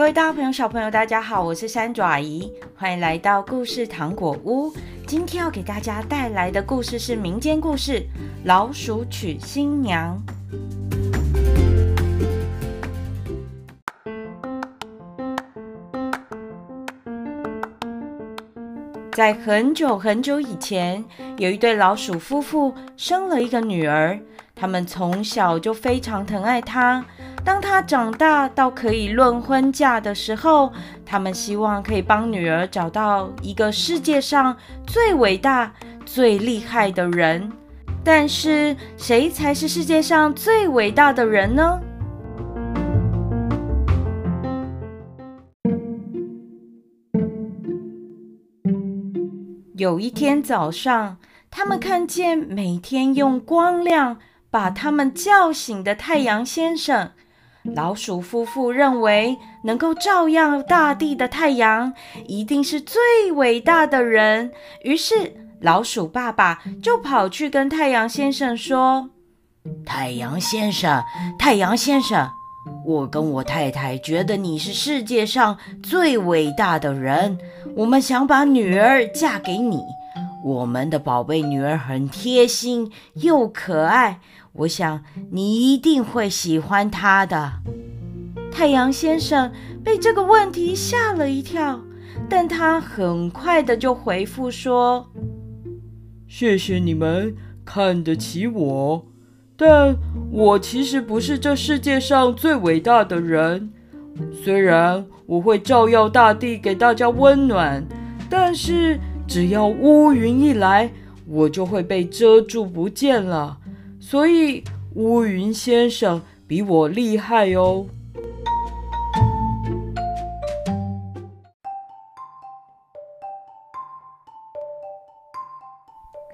各位大朋友、小朋友，大家好，我是三爪姨，欢迎来到故事糖果屋。今天要给大家带来的故事是民间故事《老鼠娶新娘》。在很久很久以前，有一对老鼠夫妇生了一个女儿，他们从小就非常疼爱她。当她长大到可以论婚嫁的时候，他们希望可以帮女儿找到一个世界上最伟大、最厉害的人。但是，谁才是世界上最伟大的人呢？有一天早上，他们看见每天用光亮把他们叫醒的太阳先生。老鼠夫妇认为，能够照耀大地的太阳一定是最伟大的人。于是，老鼠爸爸就跑去跟太阳先生说：“太阳先生，太阳先生，我跟我太太觉得你是世界上最伟大的人，我们想把女儿嫁给你。我们的宝贝女儿很贴心又可爱。”我想你一定会喜欢她的。太阳先生被这个问题吓了一跳，但他很快的就回复说：“谢谢你们看得起我，但我其实不是这世界上最伟大的人。虽然我会照耀大地，给大家温暖，但是只要乌云一来，我就会被遮住不见了。”所以乌云先生比我厉害哦。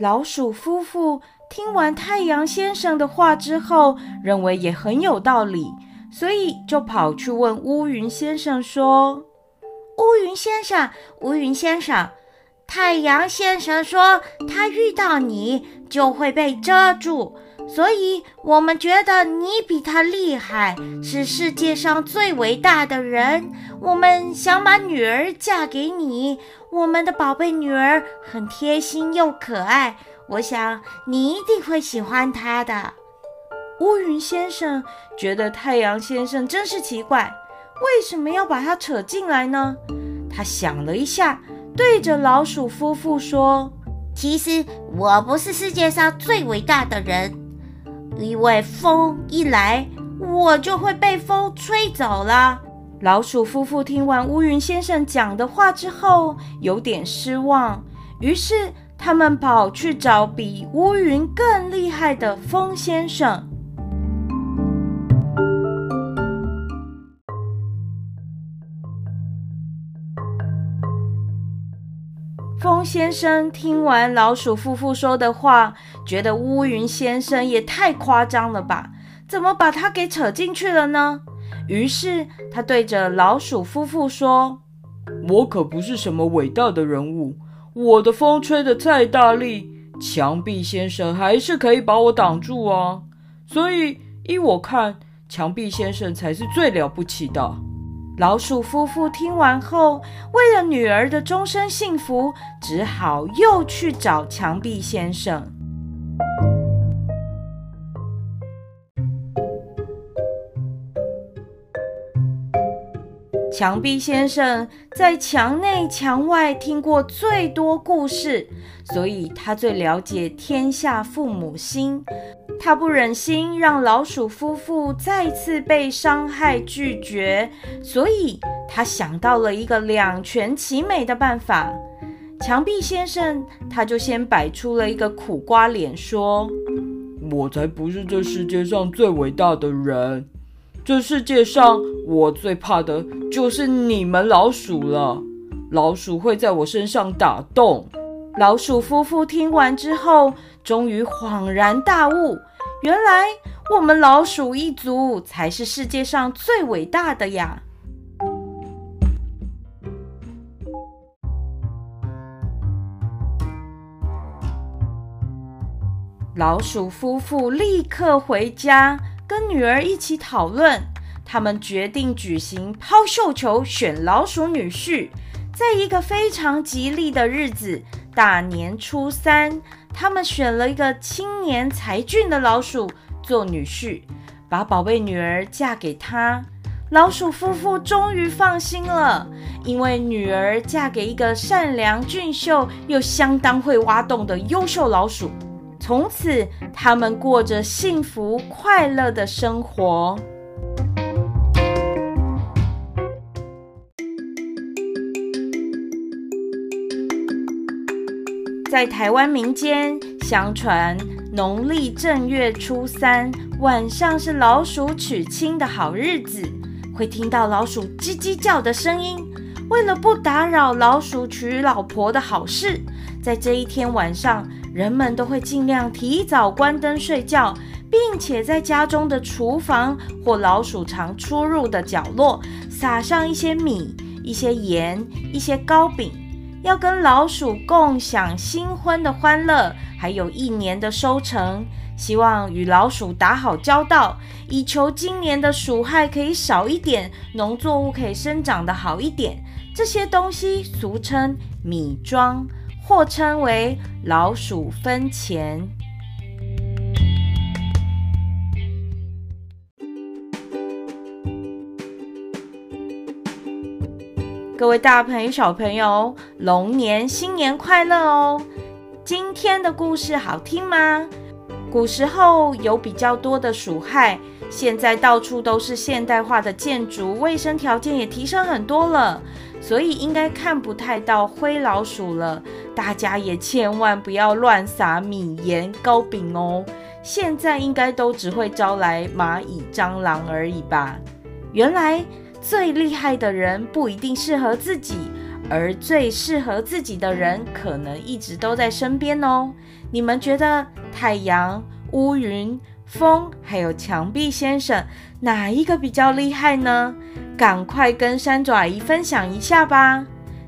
老鼠夫妇听完太阳先生的话之后，认为也很有道理，所以就跑去问乌云先生说：“乌云先生，乌云先生，太阳先生说他遇到你就会被遮住。”所以我们觉得你比他厉害，是世界上最伟大的人。我们想把女儿嫁给你，我们的宝贝女儿很贴心又可爱，我想你一定会喜欢她的。乌云先生觉得太阳先生真是奇怪，为什么要把他扯进来呢？他想了一下，对着老鼠夫妇说：“其实我不是世界上最伟大的人。”因为风一来，我就会被风吹走了。老鼠夫妇听完乌云先生讲的话之后，有点失望，于是他们跑去找比乌云更厉害的风先生。风先生听完老鼠夫妇说的话，觉得乌云先生也太夸张了吧？怎么把他给扯进去了呢？于是他对着老鼠夫妇说：“我可不是什么伟大的人物，我的风吹得再大力，墙壁先生还是可以把我挡住啊。所以依我看，墙壁先生才是最了不起的。”老鼠夫妇听完后，为了女儿的终身幸福，只好又去找墙壁先生。墙壁先生在墙内墙外听过最多故事，所以他最了解天下父母心。他不忍心让老鼠夫妇再次被伤害拒绝，所以他想到了一个两全其美的办法。墙壁先生他就先摆出了一个苦瓜脸，说：“我才不是这世界上最伟大的人。”这世界上，我最怕的就是你们老鼠了。老鼠会在我身上打洞。老鼠夫妇听完之后，终于恍然大悟：原来我们老鼠一族才是世界上最伟大的呀！老鼠夫妇立刻回家。跟女儿一起讨论，他们决定举行抛绣球选老鼠女婿。在一个非常吉利的日子，大年初三，他们选了一个青年才俊的老鼠做女婿，把宝贝女儿嫁给他。老鼠夫妇终于放心了，因为女儿嫁给一个善良俊秀又相当会挖洞的优秀老鼠。从此，他们过着幸福快乐的生活。在台湾民间，相传农历正月初三晚上是老鼠娶亲的好日子，会听到老鼠叽叽叫的声音。为了不打扰老鼠娶老婆的好事，在这一天晚上，人们都会尽量提早关灯睡觉，并且在家中的厨房或老鼠常出入的角落撒上一些米、一些盐、一些糕饼。要跟老鼠共享新婚的欢乐，还有一年的收成，希望与老鼠打好交道，以求今年的鼠害可以少一点，农作物可以生长得好一点。这些东西俗称米庄，或称为老鼠分钱。各位大朋友、小朋友，龙年新年快乐哦！今天的故事好听吗？古时候有比较多的鼠害，现在到处都是现代化的建筑，卫生条件也提升很多了，所以应该看不太到灰老鼠了。大家也千万不要乱撒米盐糕饼哦，现在应该都只会招来蚂蚁、蟑螂而已吧？原来。最厉害的人不一定适合自己，而最适合自己的人可能一直都在身边哦。你们觉得太阳、乌云、风还有墙壁先生哪一个比较厉害呢？赶快跟山爪姨分享一下吧！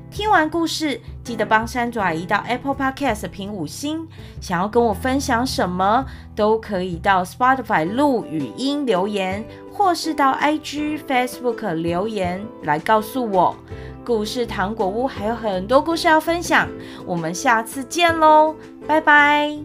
听完故事，记得帮山爪姨到 Apple Podcast 评五星。想要跟我分享什么，都可以到 Spotify 录语音留言，或是到 IG、Facebook 留言来告诉我。故事糖果屋还有很多故事要分享，我们下次见喽，拜拜。